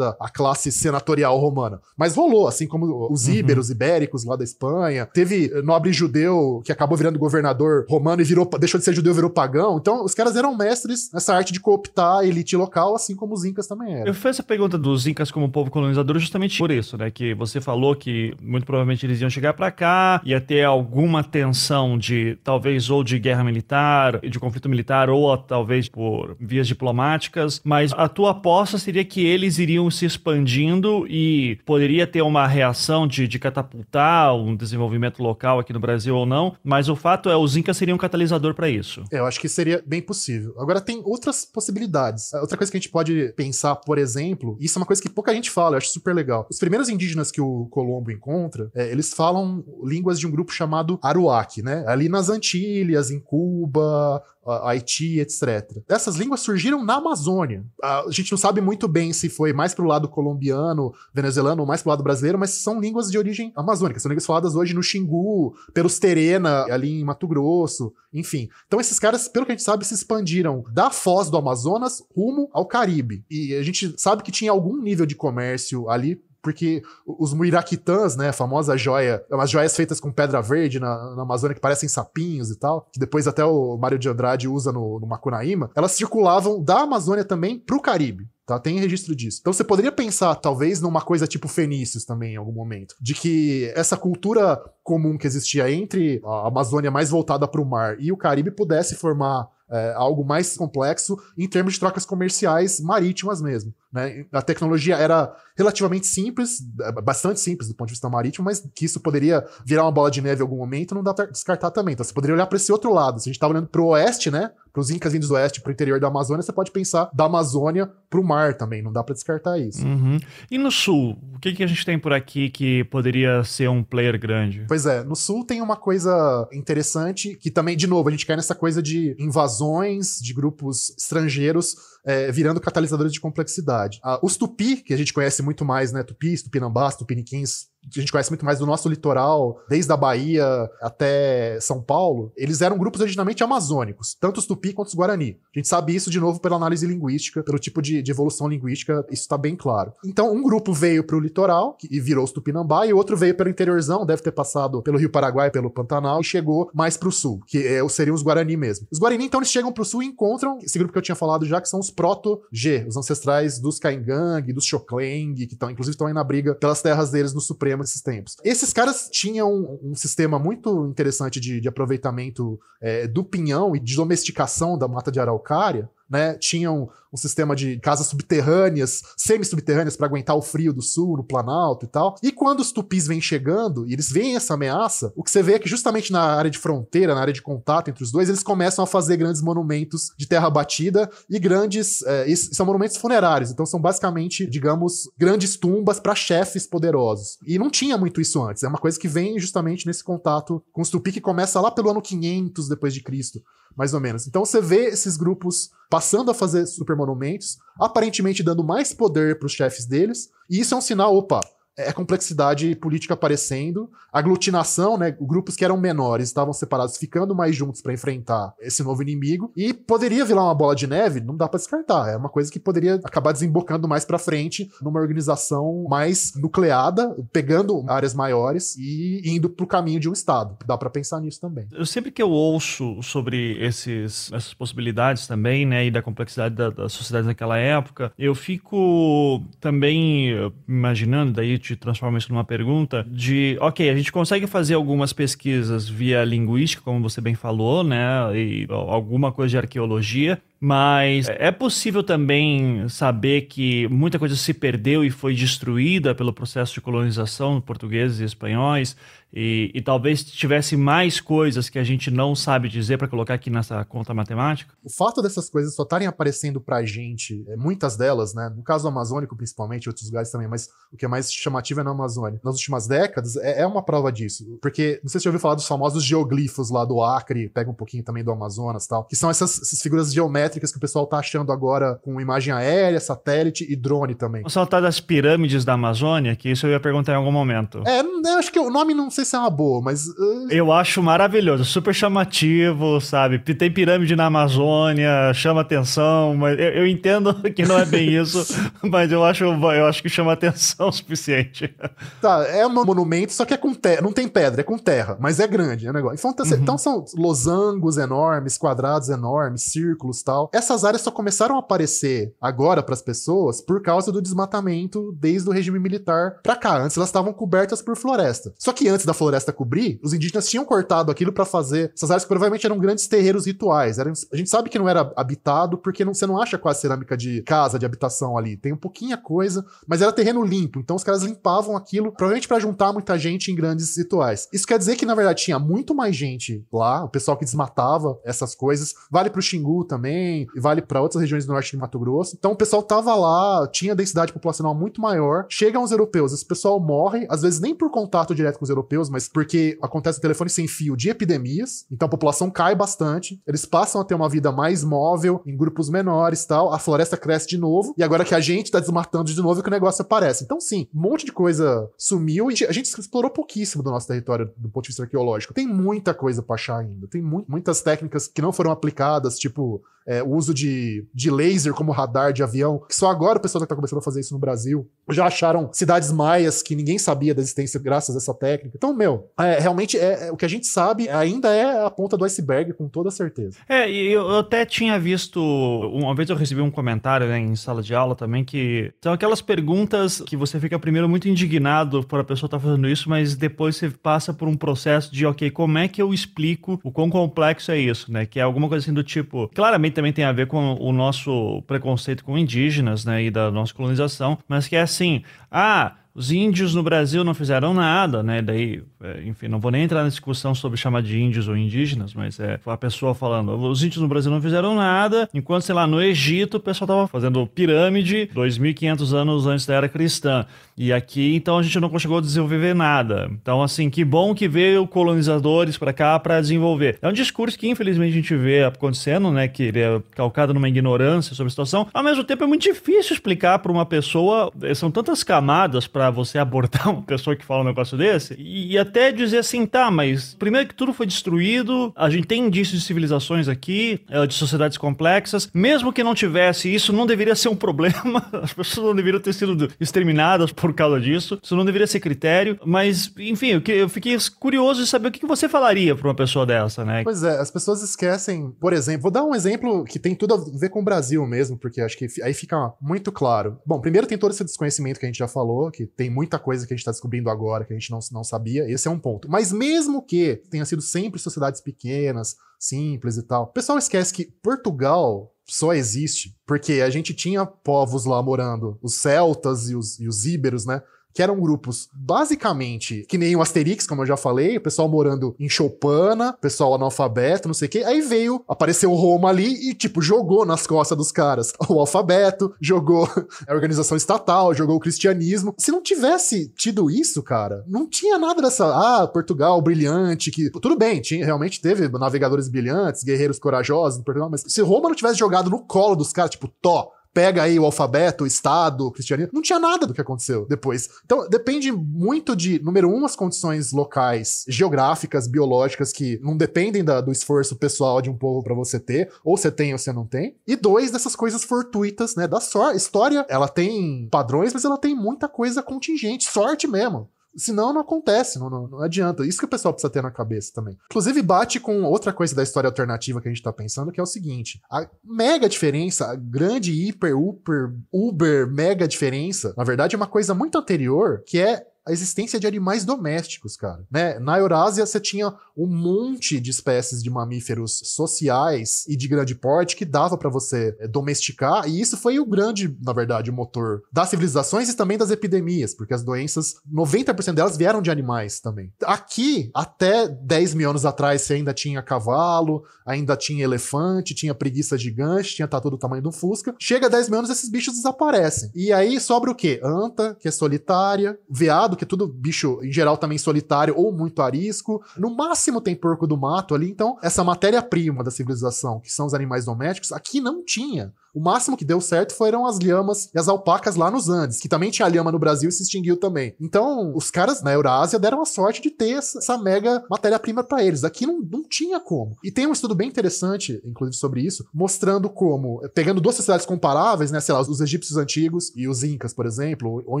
à classe senatorial romana. Mas rolou, assim como os uhum. íberos, ibéricos lá da Espanha. Teve nobre judeu que acabou virando governador romano e virou, deixou de ser judeu e virou pagão. Então, os caras eram mestres nessa arte de cooptar a elite local, assim como os incas também eram. Eu fiz essa pergunta dos incas como povo colonizador justamente por isso, né? Que você falou que muito provavelmente eles iam chegar para cá, ia ter alguma tensão de talvez ou de guerra militar, de conflito militar, ou talvez por vias diplomáticas, mas a tua aposta seria que eles eles iriam se expandindo e poderia ter uma reação de, de catapultar um desenvolvimento local aqui no Brasil ou não, mas o fato é os Incas seriam um catalisador para isso. É, eu acho que seria bem possível. Agora tem outras possibilidades. Outra coisa que a gente pode pensar, por exemplo, isso é uma coisa que pouca gente fala, eu acho super legal. Os primeiros indígenas que o Colombo encontra, é, eles falam línguas de um grupo chamado Aruac, né? Ali nas Antilhas, em Cuba, Haiti, etc. Essas línguas surgiram na Amazônia. A gente não sabe muito bem se foi mais pro lado colombiano, venezuelano ou mais pro lado brasileiro, mas são línguas de origem amazônica. São línguas faladas hoje no Xingu, pelos Terena, ali em Mato Grosso, enfim. Então esses caras, pelo que a gente sabe, se expandiram da foz do Amazonas rumo ao Caribe. E a gente sabe que tinha algum nível de comércio ali porque os muiraquitãs, né, a famosa joia, umas joias feitas com pedra verde na, na, Amazônia que parecem sapinhos e tal, que depois até o Mário de Andrade usa no, no Macunaíma, elas circulavam da Amazônia também pro Caribe. Tá? Tem registro disso. Então você poderia pensar, talvez, numa coisa tipo fenícios também, em algum momento. De que essa cultura comum que existia entre a Amazônia mais voltada para o mar e o Caribe pudesse formar é, algo mais complexo em termos de trocas comerciais marítimas mesmo. Né? A tecnologia era relativamente simples, é, bastante simples do ponto de vista marítimo, mas que isso poderia virar uma bola de neve em algum momento, não dá pra descartar também. Então você poderia olhar para esse outro lado. Se a gente tá olhando pro oeste, né? Para os incas vindos do oeste, para o interior da Amazônia, você pode pensar da Amazônia para o mar também. Não dá para descartar isso. Uhum. E no sul, o que, que a gente tem por aqui que poderia ser um player grande? Pois é, no sul tem uma coisa interessante que também, de novo, a gente cai nessa coisa de invasões de grupos estrangeiros é, virando catalisadores de complexidade. Ah, os tupi, que a gente conhece muito mais, né? Tupis, tupinambás, tupiniquins, a gente conhece muito mais do nosso litoral, desde a Bahia até São Paulo, eles eram grupos originalmente amazônicos, tanto os tupi quanto os guarani. A gente sabe isso de novo pela análise linguística, pelo tipo de, de evolução linguística, isso está bem claro. Então, um grupo veio para o litoral e virou os tupinambá, e outro veio pelo interiorzão, deve ter passado pelo Rio Paraguai, pelo Pantanal, e chegou mais para o sul, que é, seriam os guarani mesmo. Os guarani, então, eles chegam para o sul e encontram esse grupo que eu tinha falado já, que são os proto-G, os ancestrais dos Caingang, dos Xokleng, que estão, inclusive, estão aí na briga pelas terras deles no Supremo Esses tempos. Esses caras tinham um, um sistema muito interessante de, de aproveitamento é, do pinhão e de domesticação da mata de araucária, né? Tinham um sistema de casas subterrâneas, semi-subterrâneas para aguentar o frio do sul, no Planalto e tal. E quando os tupis vêm chegando e eles veem essa ameaça, o que você vê é que justamente na área de fronteira, na área de contato entre os dois, eles começam a fazer grandes monumentos de terra batida e grandes. É, são monumentos funerários, então são basicamente, digamos, grandes tumbas para chefes poderosos. E não tinha muito isso antes, é uma coisa que vem justamente nesse contato com os tupi que começa lá pelo ano 500 depois de Cristo, mais ou menos. Então você vê esses grupos passando a fazer super monumentos, aparentemente dando mais poder para os chefes deles, e isso é um sinal, opa, é complexidade política aparecendo, aglutinação, né? Grupos que eram menores estavam separados, ficando mais juntos para enfrentar esse novo inimigo. E poderia virar uma bola de neve, não dá para descartar. É uma coisa que poderia acabar desembocando mais para frente numa organização mais nucleada, pegando áreas maiores e indo pro caminho de um Estado. Dá para pensar nisso também. Eu sempre que eu ouço sobre esses, essas possibilidades também, né? E da complexidade da, da sociedade naquela época, eu fico também imaginando daí te transforma isso numa pergunta de, ok, a gente consegue fazer algumas pesquisas via linguística, como você bem falou, né, e alguma coisa de arqueologia, mas é possível também saber que muita coisa se perdeu e foi destruída pelo processo de colonização portugueses e espanhóis, e, e, talvez tivesse mais coisas que a gente não sabe dizer para colocar aqui nessa conta matemática? O fato dessas coisas só estarem aparecendo pra gente, é, muitas delas, né? No caso amazônico, principalmente, outros lugares também, mas o que é mais chamativo é na Amazônia. Nas últimas décadas, é, é uma prova disso. Porque, não sei se você ouviu falar dos famosos geoglifos lá do Acre, pega um pouquinho também do Amazonas tal, que são essas, essas figuras geométricas que o pessoal tá achando agora com imagem aérea, satélite e drone também. O saltar das pirâmides da Amazônia, que isso eu ia perguntar em algum momento. É, eu acho que o nome não sei sei se é uma boa, mas. Uh... Eu acho maravilhoso, super chamativo, sabe? Tem pirâmide na Amazônia, chama atenção, mas eu, eu entendo que não é bem isso, mas eu acho, eu acho que chama atenção o suficiente. Tá, é um monumento, só que é com terra, não tem pedra, é com terra, mas é grande, é um negócio. Então, tá, uhum. então são losangos enormes, quadrados enormes, círculos tal. Tal. Essas áreas só começaram a aparecer agora para as pessoas por causa do desmatamento desde o regime militar para cá. Antes elas estavam cobertas por floresta. Só que antes da floresta cobrir, os indígenas tinham cortado aquilo para fazer essas áreas que provavelmente eram grandes terreiros rituais. Eram, a gente sabe que não era habitado porque não, você não acha quase cerâmica de casa, de habitação ali. Tem um pouquinha coisa, mas era terreno limpo. Então os caras limpavam aquilo, provavelmente para juntar muita gente em grandes rituais. Isso quer dizer que na verdade tinha muito mais gente lá, o pessoal que desmatava essas coisas. Vale pro Xingu também, e vale para outras regiões do norte de Mato Grosso. Então o pessoal tava lá, tinha densidade populacional muito maior. Chegam os europeus, esse pessoal morre, às vezes nem por contato direto com os europeus, mas porque acontece o telefone sem fio de epidemias. Então a população cai bastante. Eles passam a ter uma vida mais móvel, em grupos menores tal. A floresta cresce de novo. E agora que a gente tá desmatando de novo, é que o negócio aparece. Então, sim, um monte de coisa sumiu e a gente explorou pouquíssimo do nosso território do ponto de vista arqueológico. Tem muita coisa pra achar ainda. Tem mu muitas técnicas que não foram aplicadas, tipo é, o uso de, de laser como radar de avião, que só agora o pessoal está começando a fazer isso no Brasil. Já acharam cidades maias que ninguém sabia da existência graças a essa técnica. Então, meu, é, realmente é, é, o que a gente sabe ainda é a ponta do iceberg, com toda certeza. É, e eu, até tinha visto, uma vez eu recebi um comentário né, em sala de aula também, que são aquelas perguntas que você fica primeiro muito indignado por a pessoa estar tá fazendo isso, mas depois você passa por um processo de, ok, como é que eu explico o quão complexo é isso, né? Que é alguma coisa assim do tipo, claramente também tem a ver com o nosso preconceito com indígenas, né, e da nossa colonização, mas que é assim, ah, os índios no Brasil não fizeram nada, né? Daí, é, enfim, não vou nem entrar na discussão sobre chamar de índios ou indígenas, mas é a pessoa falando, os índios no Brasil não fizeram nada, enquanto, sei lá, no Egito o pessoal tava fazendo pirâmide 2.500 anos antes da era cristã. E aqui, então, a gente não conseguiu desenvolver nada. Então, assim, que bom que veio colonizadores para cá para desenvolver. É um discurso que, infelizmente, a gente vê acontecendo, né? Que ele é calcado numa ignorância sobre a situação. Ao mesmo tempo, é muito difícil explicar para uma pessoa, são tantas camadas para você abordar uma pessoa que fala um negócio desse e, e, até dizer assim, tá, mas primeiro que tudo foi destruído, a gente tem indícios de civilizações aqui, é, de sociedades complexas, mesmo que não tivesse, isso não deveria ser um problema, as pessoas não deveriam ter sido exterminadas por causa disso, isso não deveria ser critério, mas enfim, eu, eu fiquei curioso de saber o que você falaria para uma pessoa dessa, né? Pois é, as pessoas esquecem, por exemplo, vou dar um exemplo que tem tudo a ver com o Brasil mesmo, porque acho que aí fica muito claro. Bom, primeiro tem todo esse desconhecimento que a gente já falou, que tem muita coisa que a gente está descobrindo agora que a gente não, não sabia. Esse é um ponto. Mas mesmo que tenha sido sempre sociedades pequenas, simples e tal, o pessoal esquece que Portugal só existe porque a gente tinha povos lá morando, os celtas e os, e os íberos, né? Que eram grupos basicamente que nem o Asterix, como eu já falei, o pessoal morando em Chopana, pessoal analfabeto, não sei o quê. Aí veio, apareceu Roma ali e, tipo, jogou nas costas dos caras o alfabeto, jogou a organização estatal, jogou o cristianismo. Se não tivesse tido isso, cara, não tinha nada dessa, ah, Portugal brilhante, que tudo bem, tinha, realmente teve navegadores brilhantes, guerreiros corajosos no Portugal, mas se Roma não tivesse jogado no colo dos caras, tipo, Tó, pega aí o alfabeto, o Estado, o cristianismo, não tinha nada do que aconteceu depois. Então, depende muito de, número um, as condições locais, geográficas, biológicas, que não dependem da, do esforço pessoal de um povo para você ter, ou você tem ou você não tem. E dois, dessas coisas fortuitas, né, da sorte. História, ela tem padrões, mas ela tem muita coisa contingente, sorte mesmo. Senão não acontece, não, não, não, adianta. Isso que o pessoal precisa ter na cabeça também. Inclusive, bate com outra coisa da história alternativa que a gente tá pensando, que é o seguinte: a mega diferença, a grande hiper, uber, uber, mega diferença, na verdade, é uma coisa muito anterior, que é a existência de animais domésticos, cara. Né? Na Eurásia, você tinha um monte de espécies de mamíferos sociais e de grande porte que dava para você é, domesticar, e isso foi o grande, na verdade, o motor das civilizações e também das epidemias, porque as doenças, 90% delas vieram de animais também. Aqui, até 10 mil anos atrás, você ainda tinha cavalo, ainda tinha elefante, tinha preguiça gigante, tinha tatu do tamanho do Fusca. Chega a 10 mil anos, esses bichos desaparecem. E aí sobra o quê? Anta, que é solitária, veado, que é tudo bicho, em geral, também solitário ou muito arisco. No máximo tem porco do mato ali. Então, essa matéria-prima da civilização, que são os animais domésticos, aqui não tinha. O máximo que deu certo foram as lhamas e as alpacas lá nos Andes, que também tinha lhama no Brasil e se extinguiu também. Então, os caras na Eurásia deram a sorte de ter essa mega matéria-prima para eles. Aqui não, não tinha como. E tem um estudo bem interessante, inclusive, sobre isso, mostrando como, pegando duas sociedades comparáveis, né, sei lá, os egípcios antigos e os incas, por exemplo, ou,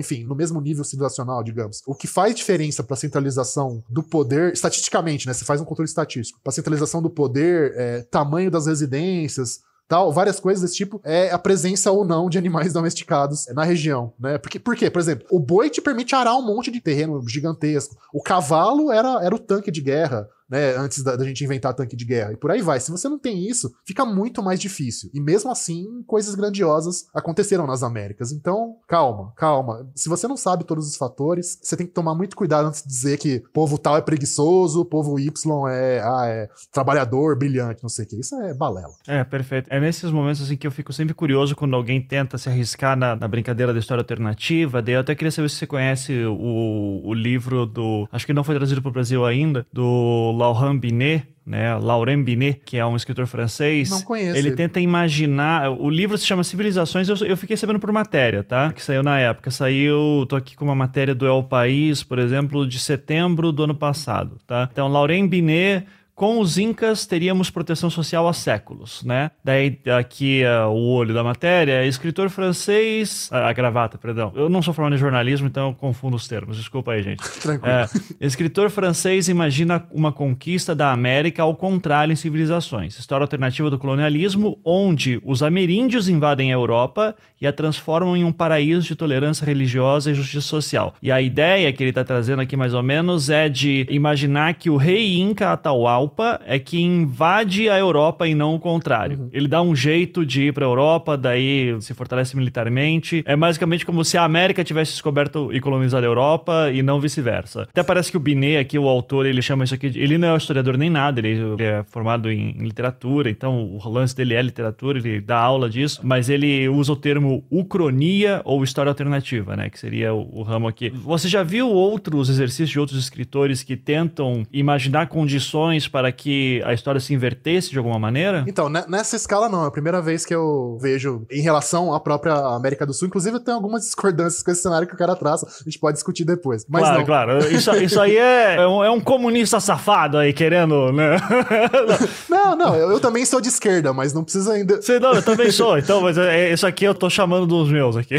enfim, no mesmo nível civilizacional, digamos. O que faz diferença para a centralização do poder, estatisticamente, né, você faz um controle estatístico, para centralização do poder, é, tamanho das residências, tal, várias coisas desse tipo, é a presença ou não de animais domesticados na região, né? Porque, por quê? Por exemplo, o boi te permite arar um monte de terreno gigantesco. O cavalo era, era o tanque de guerra né, antes da, da, gente inventar tanque de guerra. E por aí vai. Se você não tem isso, fica muito mais difícil. E mesmo assim, coisas grandiosas aconteceram nas Américas. Então, calma, calma. Se você não sabe todos os fatores, você tem que tomar muito cuidado antes de dizer que povo tal é preguiçoso, povo Y é, ah, é trabalhador, brilhante, não sei o que. Isso é balela. É, perfeito. É nesses momentos assim que eu fico sempre curioso quando alguém tenta se arriscar na, na brincadeira da história alternativa. Daí eu até queria saber se você conhece o, o livro do. Acho que não foi traduzido para o Brasil ainda, do Laurent Binet, né, Laurent Binet, que é um escritor francês. Não conheço. Ele, ele. tenta imaginar. O livro se chama Civilizações. Eu, eu, fiquei sabendo por matéria, tá? Que saiu na época. Saiu. Tô aqui com uma matéria do El País, por exemplo, de setembro do ano passado, tá? Então, Laurent Binet com os incas teríamos proteção social há séculos, né? Daí aqui uh, o olho da matéria, escritor francês, uh, a gravata, perdão. Eu não sou formado em jornalismo, então eu confundo os termos. Desculpa aí, gente. Tranquilo. É, escritor francês imagina uma conquista da América ao contrário em civilizações. História alternativa do colonialismo, onde os ameríndios invadem a Europa e a transformam em um paraíso de tolerância religiosa e justiça social. E a ideia que ele está trazendo aqui mais ou menos é de imaginar que o rei Inca Atahualpa Alpa é que invade a Europa e não o contrário. Uhum. Ele dá um jeito de ir para a Europa, daí se fortalece militarmente. É basicamente como se a América tivesse descoberto e colonizado a Europa e não vice-versa. Até parece que o Binet aqui, o autor, ele chama isso aqui. De, ele não é historiador nem nada, ele, é formado em, em, literatura, então o lance dele é literatura, ele dá aula disso, mas ele usa o termo ucronia ou história alternativa, né? Que seria o, o ramo aqui. Você já viu outros exercícios de outros escritores que tentam imaginar condições para que a história se invertesse de alguma maneira? Então, nessa escala não. É a primeira vez que eu vejo em relação à própria América do Sul. Inclusive, eu tenho algumas discordâncias com esse cenário que o cara traça. A gente pode discutir depois. Mas claro, não. claro. Isso, isso aí é, é um, é, um, comunista safado aí, querendo, né? não, não. Eu, eu, também sou de esquerda, mas não precisa ainda... Você, não, eu também sou. Então, mas é, é, isso aqui eu tô chamando dos meus aqui.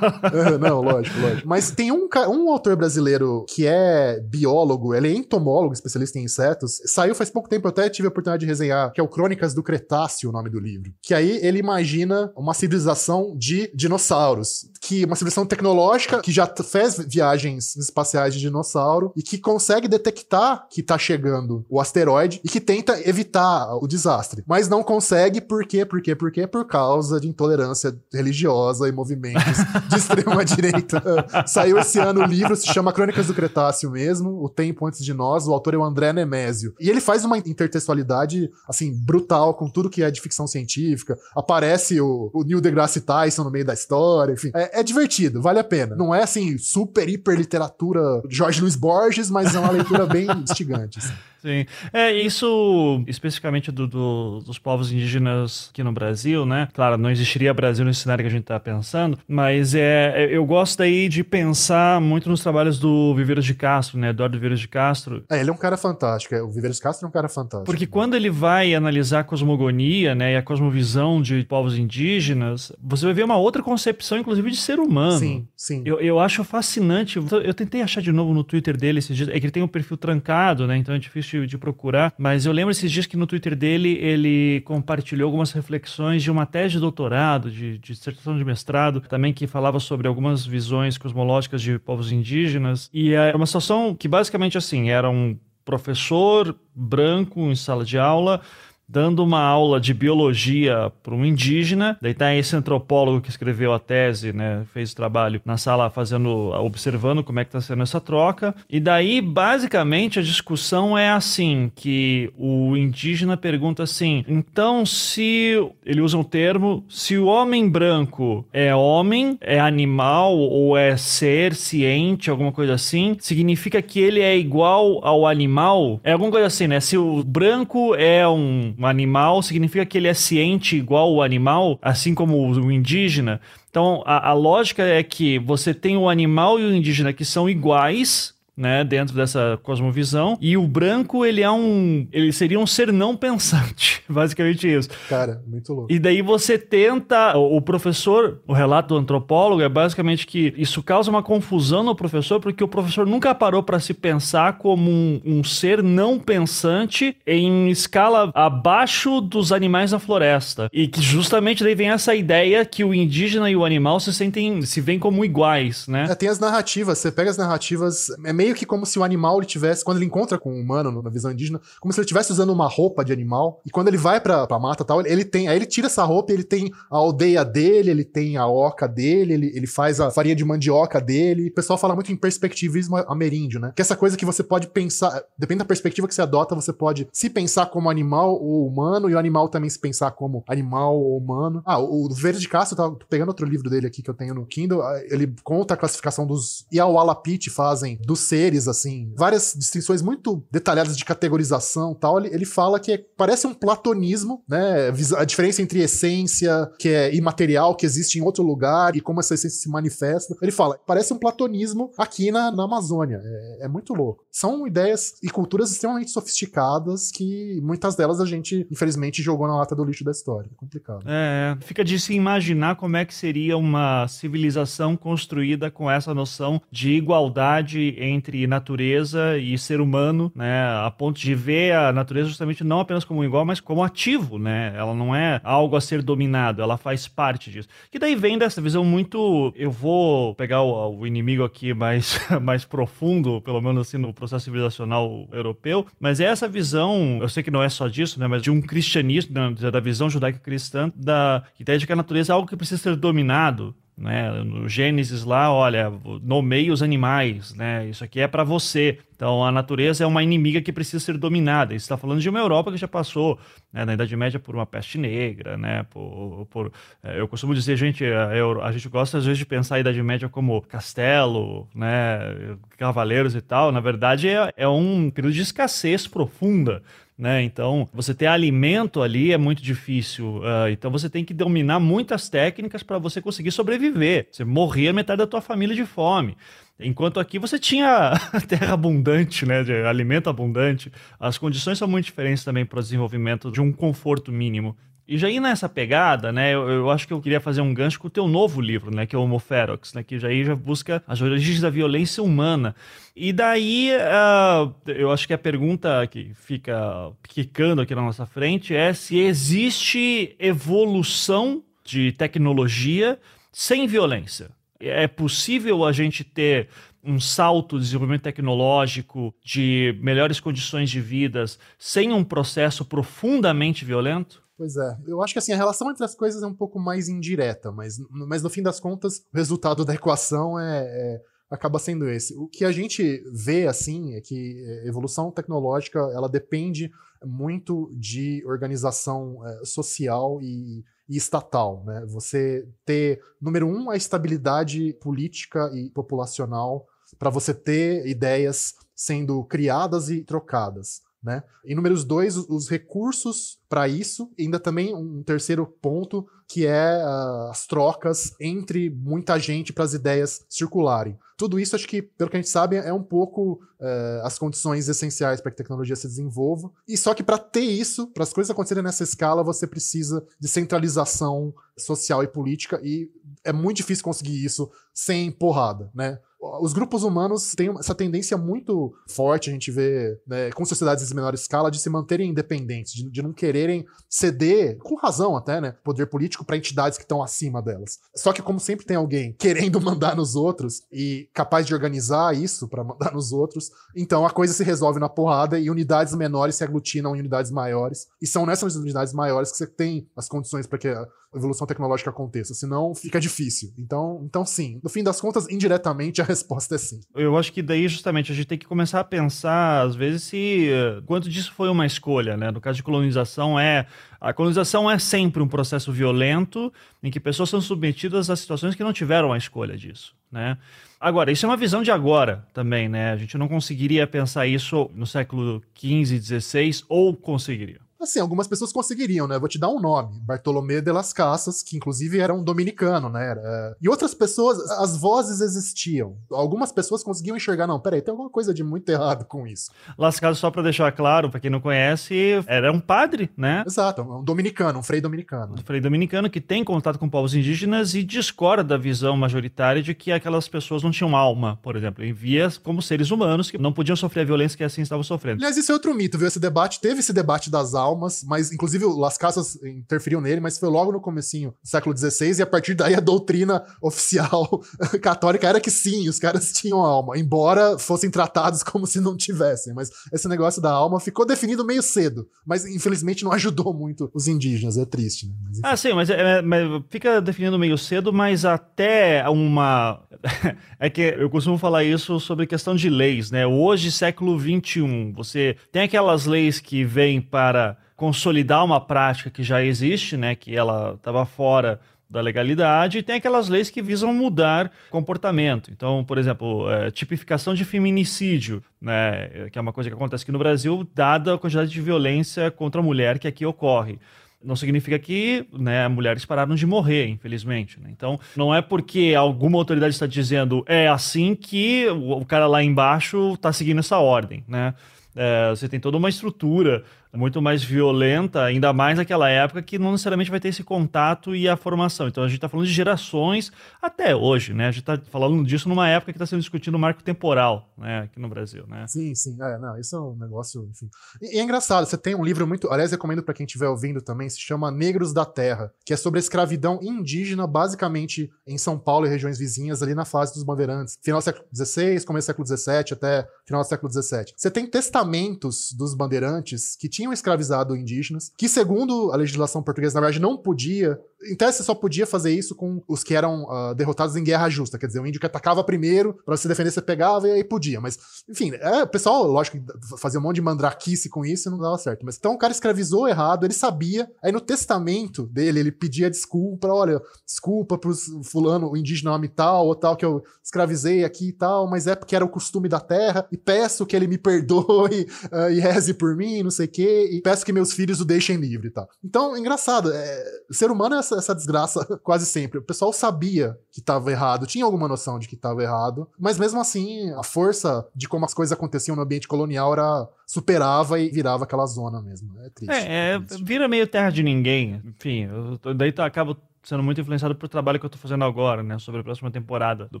não, lógico, lógico. Mas tem um, um autor brasileiro que é biólogo, ele é entomólogo, especialista em insetos. Saiu faz pouco tempo, eu até tive a oportunidade de resenhar, que é o Crônicas do Cretáceo, o nome do livro. Que aí ele imagina uma civilização de dinossauros. Que uma civilização tecnológica que já fez viagens espaciais de dinossauro e que consegue detectar que tá chegando o asteroide e que tenta evitar o desastre. Mas não consegue, por quê? Por quê? Por quê? Por causa de intolerância religiosa e movimentos de extrema direita. Saiu esse ano o livro, se chama Crônicas do Cretáceo mesmo, O Tempo Antes de Nós, o autor é o André Nemésio. E ele faz faz uma intertextualidade, assim, brutal com tudo que é de ficção científica. Aparece o, o Neil deGrasse Tyson no meio da história, enfim. É, é, divertido, vale a pena. Não é, assim, super, hiper literatura Jorge Luiz Borges, mas é uma leitura bem instigante, assim. Sim. É, isso especificamente do, do, dos povos indígenas aqui no Brasil, né? Claro, não existiria Brasil nesse cenário que a gente está pensando, mas é, é, eu gosto aí de pensar muito nos trabalhos do Viveiros de Castro, né? Eduardo Viveiros de Castro. É, ele é um cara fantástico. É, o Viveiros de Castro é um cara fantástico. Porque quando ele vai analisar a cosmogonia, né? E a cosmovisão de povos indígenas, você vai ver uma outra concepção, inclusive, de ser humano. Sim, sim. Eu, eu acho fascinante. Eu tentei achar de novo no Twitter dele esses dias. É que ele tem um perfil trancado, né? Então é difícil de, procurar, mas eu lembro esses dias que no Twitter dele ele compartilhou algumas reflexões de uma tese de doutorado, de, de dissertação de mestrado, também que falava sobre algumas visões cosmológicas de povos indígenas. E é uma situação que basicamente assim, era um professor branco em sala de aula dando uma aula de biologia para um indígena. Daí tá esse antropólogo que escreveu a tese, né, fez o trabalho na sala fazendo, observando como é que está sendo essa troca. E daí, basicamente, a discussão é assim, que o indígena pergunta assim, então se, ele usa um termo, se o homem branco é homem, é animal ou é ser ciente, alguma coisa assim, significa que ele é igual ao animal? É alguma coisa assim, né? Se o branco é um um animal significa que ele é ciente igual o animal, assim como o indígena. Então, a, a lógica é que você tem o animal e o indígena que são iguais, né, dentro dessa cosmovisão, e o branco, ele é um, ele seria um ser não pensante, basicamente isso. Cara, muito louco. E daí você tenta, o professor, o relato do antropólogo é basicamente que isso causa uma confusão no professor, porque o professor nunca parou para se pensar como um, um ser não pensante em escala abaixo dos animais da floresta. E que justamente daí vem essa ideia que o indígena e o animal se sentem, se veem como iguais, né? É, tem as narrativas, você pega as narrativas, é meio que como se o animal ele tivesse, quando ele encontra com o humano na visão indígena, como se ele estivesse usando uma roupa de animal, e quando ele vai pra, pra mata tal, ele tem, aí ele tira essa roupa ele tem a aldeia dele, ele tem a oca dele, ele, ele faz a farinha de mandioca dele. O pessoal fala muito em perspectivismo ameríndio, né? Que é essa coisa que você pode pensar, depende da perspectiva que você adota, você pode se pensar como animal ou humano, e o animal também se pensar como animal ou humano. Ah, o, o Verde de Castro, tá pegando outro livro dele aqui que eu tenho no Kindle, ah, ele conta a classificação dos. E a Walapit fazem dos seres, assim, várias distinções muito detalhadas de categorização tal. Ele, ele fala que é, parece um platonismo, né? A diferença entre essência, que é imaterial, que existe em outro lugar, e como essa essência se manifesta. Ele fala, parece um platonismo aqui na, na Amazônia. É, é muito louco. São ideias e culturas extremamente sofisticadas que muitas delas a gente, infelizmente, jogou na lata do lixo da história. É complicado. É, fica de se imaginar como é que seria uma civilização construída com essa noção de igualdade entre natureza e ser humano, né? A ponto de ver a natureza justamente não apenas como igual, mas como ativo, né? Ela não é algo a ser dominado, ela faz parte disso. Que daí vem dessa visão muito. Eu vou pegar o, o inimigo aqui mais, mais profundo, pelo menos assim, no processo civilizacional europeu, mas é essa visão, eu sei que não é só disso, né? Mas de um cristianismo, né, da visão judaico-cristã, da ideia de que a natureza é algo que precisa ser dominado, né? No Gênesis lá, olha, nomeie os animais, né? Isso aqui é para você. Então a natureza é uma inimiga que precisa ser dominada. Está falando de uma Europa que já passou né, na Idade Média por uma peste negra, né? Por, por é, eu costumo dizer, gente, a, a, gente gosta às vezes de pensar a Idade Média como castelo, né? Cavaleiros e tal. Na verdade é, é um período de escassez profunda né? Então, você ter alimento ali é muito difícil. Uh, então, você tem que dominar muitas técnicas para você conseguir sobreviver. Você morria metade da tua família de fome. Enquanto aqui você tinha terra abundante, né, de alimento abundante, as condições são muito diferentes também para o desenvolvimento de um conforto mínimo. E já ir nessa pegada, né, eu, eu, acho que eu queria fazer um gancho com o teu novo livro, né, que é o Homo Ferox, né, que já já busca as origens da violência humana. E daí, uh, eu acho que a pergunta que fica quicando aqui na nossa frente é se existe evolução de tecnologia sem violência. É possível a gente ter um salto de desenvolvimento tecnológico, de melhores condições de vidas, sem um processo profundamente violento? Pois é. Eu acho que assim, a relação entre as coisas é um pouco mais indireta, mas, mas no fim das contas, o resultado da equação é, é acaba sendo esse. O que a gente vê assim é que é, evolução tecnológica ela depende muito de organização é, social e, e, estatal, né? Você ter número um a estabilidade política e populacional para você ter ideias sendo criadas e trocadas. Né? E números dois, os recursos para isso, ainda também um terceiro ponto, que é uh, as trocas entre muita gente para as ideias circularem. Tudo isso, acho que, pelo que a gente sabe, é um pouco uh, as condições essenciais para que a tecnologia se desenvolva. E só que para ter isso, para as coisas acontecerem nessa escala, você precisa de centralização social e política, e é muito difícil conseguir isso sem porrada, né? Os grupos humanos têm essa tendência muito forte, a gente vê né, com sociedades de menor escala, de se manterem independentes, de, de não quererem ceder, com razão até, né, poder político para entidades que estão acima delas. Só que, como sempre tem alguém querendo mandar nos outros e capaz de organizar isso para mandar nos outros, então a coisa se resolve na porrada e unidades menores se aglutinam em unidades maiores. E são nessas unidades maiores que você tem as condições para que evolução tecnológica aconteça, senão fica difícil. Então, então sim, no fim das contas, indiretamente a resposta é sim. Eu acho que daí justamente a gente tem que começar a pensar às vezes se quanto disso foi uma escolha, né? No caso de colonização é a colonização é sempre um processo violento em que pessoas são submetidas a situações que não tiveram a escolha disso, né? Agora, isso é uma visão de agora também, né? A gente não conseguiria pensar isso no século XV, XVI ou conseguiria? Assim, algumas pessoas conseguiriam, né? Vou te dar um nome: Bartolomé de las Casas, que inclusive era um dominicano, né? Era... E outras pessoas, as vozes existiam. Algumas pessoas conseguiam enxergar, não, peraí, tem alguma coisa de muito errado com isso. Las Casas, só para deixar claro, para quem não conhece, era um padre, né? Exato, um dominicano, um frei dominicano. Um frei dominicano que tem contato com povos indígenas e discorda da visão majoritária de que aquelas pessoas não tinham alma, por exemplo. Envia como seres humanos que não podiam sofrer a violência que assim estavam sofrendo. Aliás, isso é outro mito, viu? Esse debate, teve esse debate das almas, mas inclusive Las Casas interferiu nele, mas foi logo no comecinho do século XVI e a partir daí a doutrina oficial católica era que sim, os caras tinham alma, embora fossem tratados como se não tivessem. Mas esse negócio da alma ficou definido meio cedo, mas infelizmente não ajudou muito os indígenas, é triste, né? Mas, ah, sim, mas, é, é, mas fica definindo meio cedo, mas até uma. é que eu costumo falar isso sobre questão de leis, né? Hoje, século XXI, você tem aquelas leis que vêm para consolidar uma prática que já existe, né? Que ela estava fora da legalidade, e tem aquelas leis que visam mudar comportamento. Então, por exemplo, é, tipificação de feminicídio, né, que é uma coisa que acontece aqui no Brasil, dada a quantidade de violência contra a mulher que aqui ocorre não significa que né, mulheres pararam de morrer, infelizmente. Né? Então, não é porque alguma autoridade está dizendo é assim que o cara lá embaixo está seguindo essa ordem. Né? É, você tem toda uma estrutura muito mais violenta, ainda mais naquela época que não necessariamente vai ter esse contato e a formação. Então a gente está falando de gerações até hoje, né? A gente está falando disso numa época que está sendo discutido o marco temporal, né? Aqui no Brasil, né? Sim, sim. É, não, isso é um negócio, enfim. E, e é engraçado, você tem um livro muito, aliás, recomendo para quem estiver ouvindo também, se chama Negros da Terra, que é sobre a escravidão indígena, basicamente em São Paulo e regiões vizinhas, ali na fase dos bandeirantes. Final do século XVI, começo do século XVII até final do século XVII. Você tem testamentos dos bandeirantes que tinham tinham escravizado indígenas, que segundo a legislação portuguesa, na verdade, não podia. Tese, você só podia fazer isso com os que eram uh, derrotados em guerra justa. Quer dizer, o índio que atacava primeiro, para se defender, você pegava e aí podia. Mas, enfim, é, o pessoal, lógico, fazia um monte de mandraquice com isso e não dava certo. Mas então o cara escravizou errado, ele sabia. Aí no testamento dele, ele pedia desculpa: olha, desculpa pros fulano, o indígena homem tal ou tal, que eu escravizei aqui e tal, mas é porque era o costume da terra, e peço que ele me perdoe uh, e reze por mim, não sei o quê e peço que meus filhos o deixem livre, tá? Então, engraçado, é, ser humano é essa, essa desgraça quase sempre. O pessoal sabia que estava errado, tinha alguma noção de que estava errado, mas mesmo assim, a força de como as coisas aconteciam no ambiente colonial era superava e virava aquela zona mesmo. É triste. É, é triste. vira meio terra de ninguém. Enfim, eu, daí tá, acabo sendo muito influenciado pelo trabalho que eu tô fazendo agora, né, sobre a próxima temporada do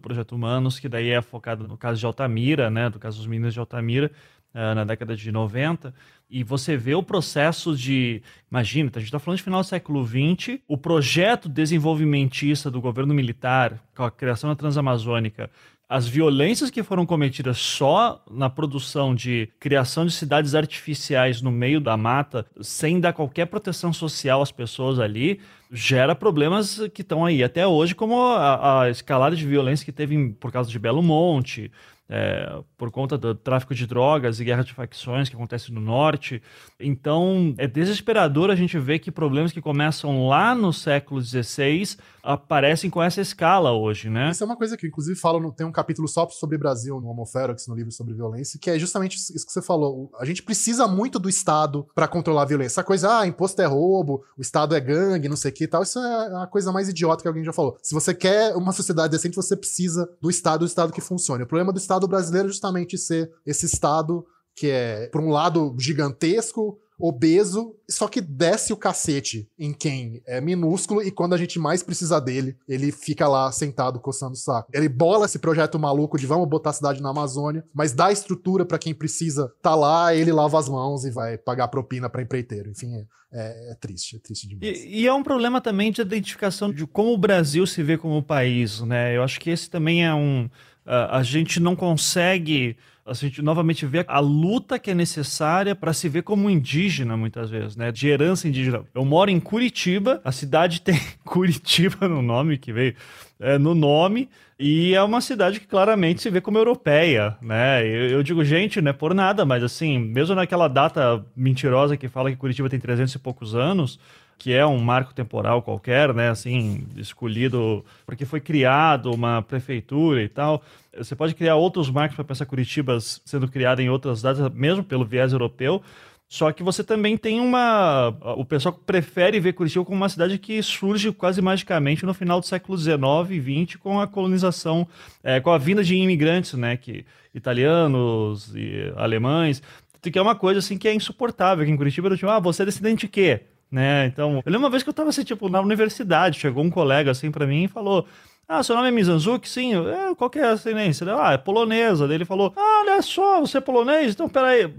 Projeto Humanos, que daí é focado no caso de Altamira, né, do caso dos meninos de Altamira, uh, na década de 90, e você vê o processo de. Imagina, a gente está falando de final do século XX, o projeto desenvolvimentista do governo militar, com a criação da Transamazônica, as violências que foram cometidas só na produção de criação de cidades artificiais no meio da mata, sem dar qualquer proteção social às pessoas ali, gera problemas que estão aí até hoje, como a, a escalada de violência que teve por causa de Belo Monte, é, por conta do tráfico de drogas e guerra de facções que acontece no norte. Então, é desesperador a gente ver que problemas que começam lá no século XVI aparecem com essa escala hoje, né? Isso é uma coisa que, inclusive, fala, tem um capítulo só sobre Brasil no Homoferox, no livro sobre violência, que é justamente isso que você falou. A gente precisa muito do Estado para controlar a violência. Essa coisa, ah, imposto é roubo, o Estado é gangue, não sei o e tal, isso é a coisa mais idiota que alguém já falou. Se você quer uma sociedade decente, você precisa do Estado, do Estado que funcione. O problema do Estado brasileiro é justamente ser esse Estado que é, por um lado, gigantesco, obeso, só que desce o cacete em quem é minúsculo e quando a gente mais precisa dele, ele fica lá sentado coçando o saco. Ele bola esse projeto maluco de vamos botar a cidade na Amazônia, mas dá estrutura para quem precisa tá lá, ele lava as mãos e vai pagar propina para empreiteiro. Enfim, é, é, é, triste, é triste demais. E, e, é um problema também de identificação de como o Brasil se vê como país, né? Eu acho que esse também é um. Uh, a gente não consegue a gente novamente vê a luta que é necessária para se ver como indígena, muitas vezes, né? De herança indígena. Eu moro em Curitiba, a cidade tem Curitiba no nome, que veio é, no nome, e é uma cidade que claramente se vê como europeia, né? Eu, eu, digo, gente, não é por nada, mas assim, mesmo naquela data mentirosa que fala que Curitiba tem 300 e poucos anos, que é um marco temporal qualquer, né, assim, escolhido porque foi criado uma prefeitura e tal. Você pode criar outros marcos para pensar Curitiba sendo criada em outras datas, mesmo pelo viés europeu. Só que você também tem uma. O pessoal prefere ver Curitiba como uma cidade que surge quase magicamente no final do século XIX e XX com a colonização, é, com a vinda de imigrantes, né? Que, italianos e alemães. Que é uma coisa assim que é insuportável aqui em Curitiba. Tipo, ah, você é descendente de quê? Né? Então, eu lembro uma vez que eu tava assim, tipo, na universidade, chegou um colega assim para mim e falou: ah, seu nome é Mizanzuki? Sim. É, qual que é a ascendência? Ah, é polonesa. Daí ele falou: Ah, olha só, você é polonês? Então, peraí.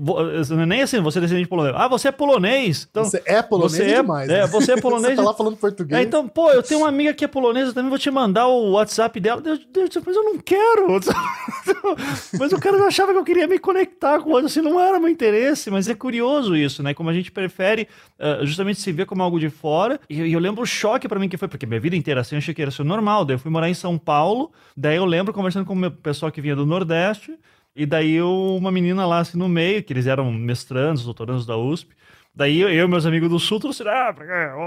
Nem assim, você é descendente polonês. Ah, você é polonês. Então, você é polonês você é, demais. É, né? você é polonês. você tá lá falando português. É, então, pô, eu tenho uma amiga que é polonesa também, vou te mandar o WhatsApp dela. Deus, Deus, mas eu não quero. mas o cara achava que eu queria me conectar com outro, assim, não era meu interesse. Mas é curioso isso, né? Como a gente prefere uh, justamente se ver como algo de fora. E, e eu lembro o choque para mim que foi, porque minha vida inteira assim, eu achei que era ser normal. Daí eu fui morar em São Paulo. Daí eu lembro conversando com o pessoal que vinha do Nordeste. E daí uma menina lá assim no meio, que eles eram mestrandos, doutorandos da USP. Daí eu e meus amigos do Sul trouxeram, ah,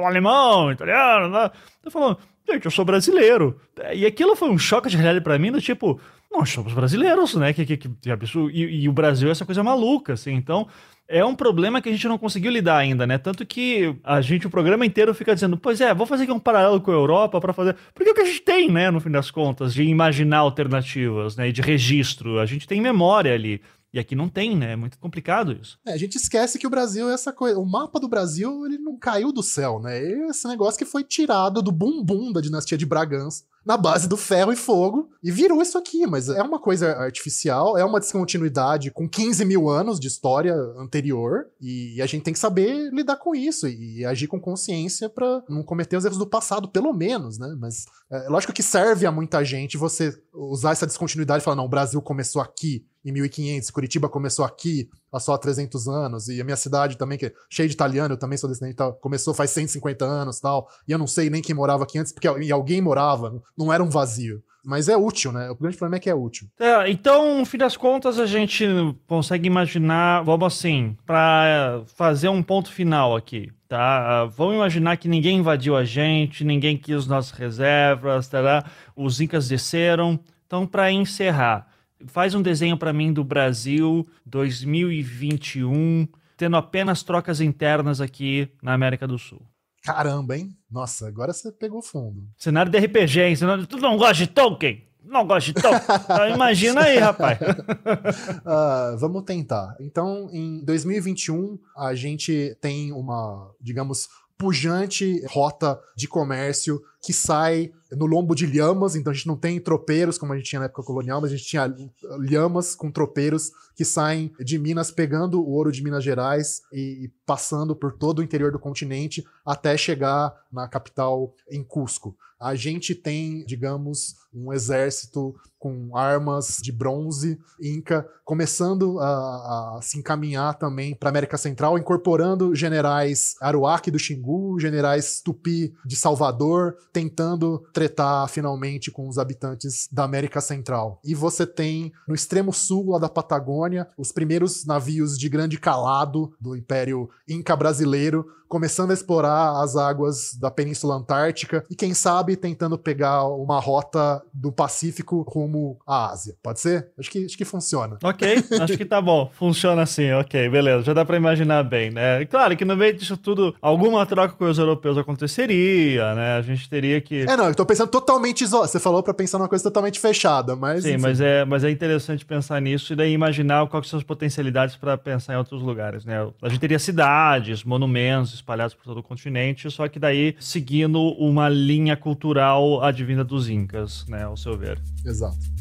o alemão, italiano, né? Eu falando, gente, eu sou brasileiro. E aquilo foi um choque de realidade para mim, do tipo, nós somos brasileiros, né? Que, que, que absurdo. E, e, o Brasil é essa coisa maluca, assim. Então, é um problema que a gente não conseguiu lidar ainda, né? Tanto que a gente, o programa inteiro, fica dizendo, pois é, vou fazer aqui um paralelo com a Europa para fazer. Porque é o que a gente tem, né, no fim das contas, de imaginar alternativas, né? E de registro. A gente tem memória ali. E aqui não tem, né? É muito complicado isso. É, a gente esquece que o Brasil é essa coisa. O mapa do Brasil, ele não caiu do céu, né? Esse negócio que foi tirado do bumbum da dinastia de Bragança na base do ferro e fogo e virou isso aqui, mas é uma coisa artificial, é uma descontinuidade com 15 mil anos de história anterior e a gente tem que saber lidar com isso e agir com consciência para não cometer os erros do passado, pelo menos, né? Mas é lógico que serve a muita gente você usar essa descontinuidade e falar, não, o Brasil começou aqui em 1500, Curitiba começou aqui há só 300 anos, e a minha cidade também, que é cheia de italiano, eu também sou descendente, tal, começou faz 150 anos tal, e eu não sei nem quem morava aqui antes, porque alguém morava, não era um vazio. Mas é útil, né? O grande problema é que é útil. É, então, no fim das contas, a gente consegue imaginar, vamos assim, para fazer um ponto final aqui, tá? Vamos imaginar que ninguém invadiu a gente, ninguém quis nossas reservas, tá? os incas desceram. Então, para encerrar, Faz um desenho para mim do Brasil 2021, tendo apenas trocas internas aqui na América do Sul. Caramba, hein? Nossa, agora você pegou fundo. Cenário de RPG, hein? Cenário... Tu não gosta de Tolkien? Não gosta de Tolkien? Então, imagina aí, rapaz. uh, vamos tentar. Então, em 2021, a gente tem uma, digamos, pujante rota de comércio que sai no lombo de lhamas, então a gente não tem tropeiros como a gente tinha na época colonial, mas a gente tinha lhamas com tropeiros que saem de Minas pegando o ouro de Minas Gerais e passando por todo o interior do continente até chegar na capital em Cusco. A gente tem, digamos, um exército com armas de bronze inca, começando a, a se encaminhar também para América Central, incorporando generais Aruac do Xingu, generais Tupi de Salvador, tentando tretar finalmente com os habitantes da América Central. E você tem no extremo sul lá da Patagônia os primeiros navios de grande calado do Império Inca brasileiro começando a explorar as águas da Península Antártica e, quem sabe, tentando pegar uma rota do Pacífico rumo à Ásia. Pode ser? Acho que, acho que funciona. Ok, acho que tá bom. Funciona assim, ok, beleza. Já dá pra imaginar bem, né? Claro que no meio disso tudo, alguma troca com os europeus aconteceria, né? A gente teria que. É, não, eu tô pensando totalmente isolado. Você falou pra pensar numa coisa totalmente fechada, mas. Sim, mas é, mas é interessante pensar nisso e daí imaginar quais são as potencialidades para pensar em outros lugares, né? A gente teria cidades, monumentos, espalhados por todo o continente, só que daí seguindo uma linha cultural advinda dos Incas, né, ao seu ver. Exato.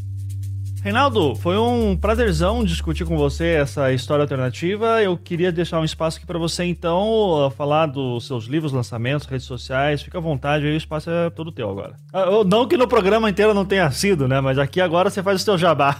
Reinaldo, foi um prazerzão discutir com você essa história alternativa. Eu queria deixar um espaço aqui para você, então, falar dos seus livros, lançamentos, redes sociais. Fica à vontade aí, o espaço é todo teu agora. Ah, não que no programa inteiro não tenha sido, né? Mas aqui agora você faz o seu jabá.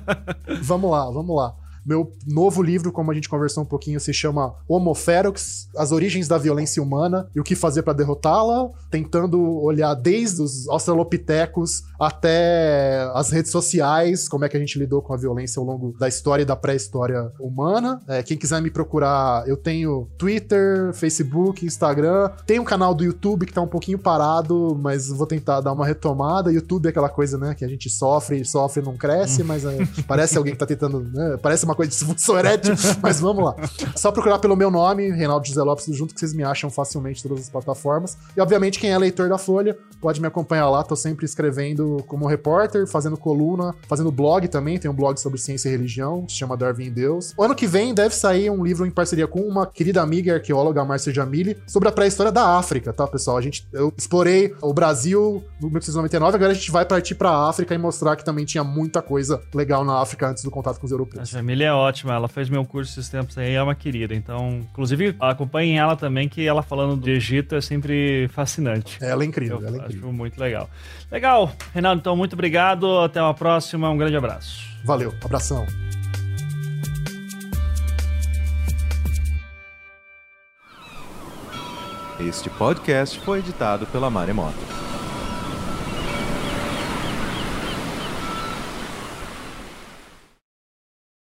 vamos lá, vamos lá. Meu novo livro, como a gente conversou um pouquinho, se chama Homo Ferox, As Origens da Violência Humana e o que fazer para derrotá-la, tentando olhar desde os australopitecos até as redes sociais, como é que a gente lidou com a violência ao longo da história e da pré-história humana. É, quem quiser me procurar, eu tenho Twitter, Facebook, Instagram, tem um canal do YouTube que tá um pouquinho parado, mas vou tentar dar uma retomada. YouTube é aquela coisa, né, que a gente sofre, sofre, não cresce, mas é, parece alguém que tá tentando, né, parece uma coisa de Soret, mas vamos lá. Só procurar pelo meu nome, Reinaldo José Lopes junto, que vocês me acham facilmente em todas as plataformas. E, obviamente, quem é leitor da Folha pode me acompanhar lá. Tô sempre escrevendo como repórter, fazendo coluna, fazendo blog também. Tem um blog sobre ciência e religião, se chama Darwin e Deus. O ano que vem deve sair um livro em parceria com uma querida amiga e arqueóloga, Márcia Jamili, sobre a pré-história da África, tá, pessoal? A gente, eu explorei o Brasil no 1899, agora a gente vai partir pra África e mostrar que também tinha muita coisa legal na África antes do contato com os europeus. A Jamile é ótima, ela fez meu curso esses tempos aí, é uma querida. Então, inclusive, acompanhem ela também, que ela falando do Egito é sempre fascinante. Ela é incrível, Eu ela é incrível. Acho muito legal. Legal, Renato, então muito obrigado, até uma próxima, um grande abraço. Valeu, abração. Este podcast foi editado pela Maremoto.